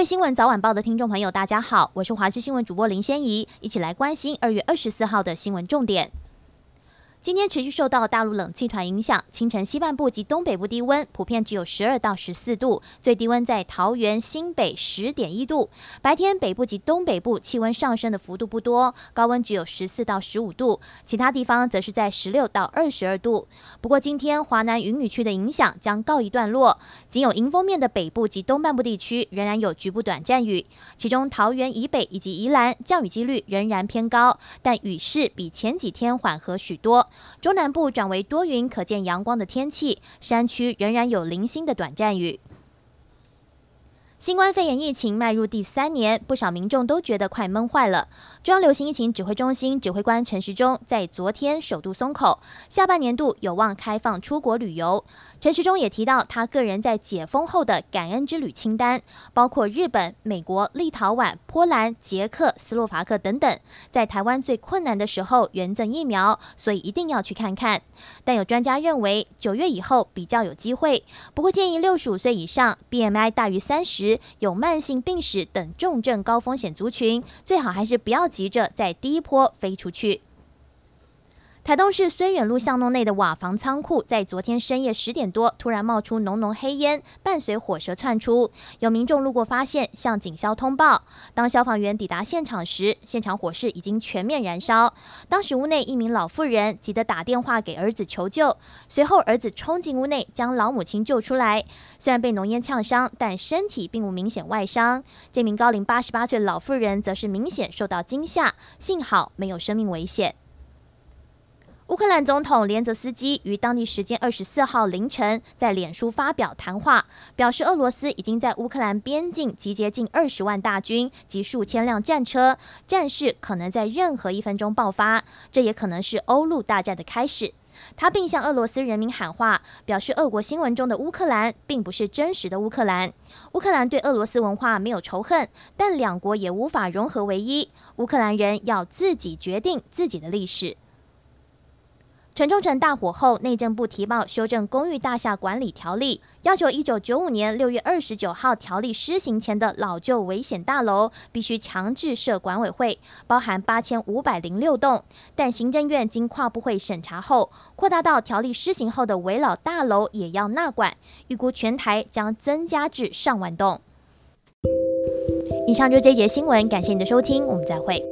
各位新闻早晚报的听众朋友，大家好，我是华视新闻主播林仙怡，一起来关心二月二十四号的新闻重点。今天持续受到大陆冷气团影响，清晨西半部及东北部低温普遍只有十二到十四度，最低温在桃园新北十点一度。白天北部及东北部气温上升的幅度不多，高温只有十四到十五度，其他地方则是在十六到二十二度。不过今天华南云雨区的影响将告一段落，仅有迎风面的北部及东半部地区仍然有局部短暂雨，其中桃园以北以及宜兰降雨几率仍然偏高，但雨势比前几天缓和许多。中南部转为多云，可见阳光的天气；山区仍然有零星的短暂雨。新冠肺炎疫情迈入第三年，不少民众都觉得快闷坏了。中央流行疫情指挥中心指挥官陈时中在昨天首度松口，下半年度有望开放出国旅游。陈时中也提到，他个人在解封后的感恩之旅清单，包括日本、美国、立陶宛、波兰、捷克、斯洛伐克等等，在台湾最困难的时候捐赠疫苗，所以一定要去看看。但有专家认为，九月以后比较有机会，不过建议六十五岁以上、BMI 大于三十、有慢性病史等重症高风险族群，最好还是不要急着在第一波飞出去。台东市绥远路巷弄内的瓦房仓库，在昨天深夜十点多突然冒出浓浓黑烟，伴随火舌窜出。有民众路过发现，向警消通报。当消防员抵达现场时，现场火势已经全面燃烧。当时屋内一名老妇人急得打电话给儿子求救，随后儿子冲进屋内将老母亲救出来。虽然被浓烟呛伤，但身体并无明显外伤。这名高龄八十八岁老妇人则是明显受到惊吓，幸好没有生命危险。乌克兰总统连泽斯基于当地时间二十四号凌晨在脸书发表谈话，表示俄罗斯已经在乌克兰边境集结近二十万大军及数千辆战车，战事可能在任何一分钟爆发，这也可能是欧陆大战的开始。他并向俄罗斯人民喊话，表示俄国新闻中的乌克兰并不是真实的乌克兰。乌克兰对俄罗斯文化没有仇恨，但两国也无法融合为一。乌克兰人要自己决定自己的历史。城中城大火后，内政部提报修正公寓大厦管理条例，要求一九九五年六月二十九号条例施行前的老旧危险大楼必须强制设管委会，包含八千五百零六栋。但行政院经跨部会审查后，扩大到条例施行后的危老大楼也要纳管，预估全台将增加至上万栋。以上就是这节新闻，感谢你的收听，我们再会。